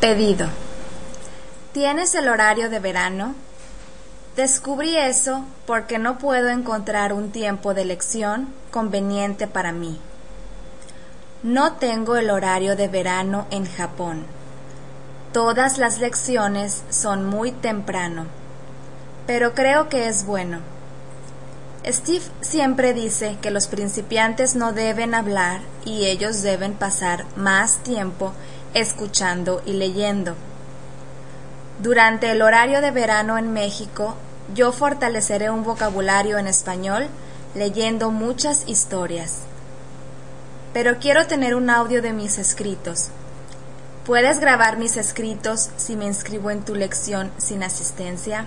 Pedido. ¿Tienes el horario de verano? Descubrí eso porque no puedo encontrar un tiempo de lección conveniente para mí. No tengo el horario de verano en Japón. Todas las lecciones son muy temprano, pero creo que es bueno. Steve siempre dice que los principiantes no deben hablar y ellos deben pasar más tiempo escuchando y leyendo. Durante el horario de verano en México, yo fortaleceré un vocabulario en español leyendo muchas historias. Pero quiero tener un audio de mis escritos. ¿Puedes grabar mis escritos si me inscribo en tu lección sin asistencia?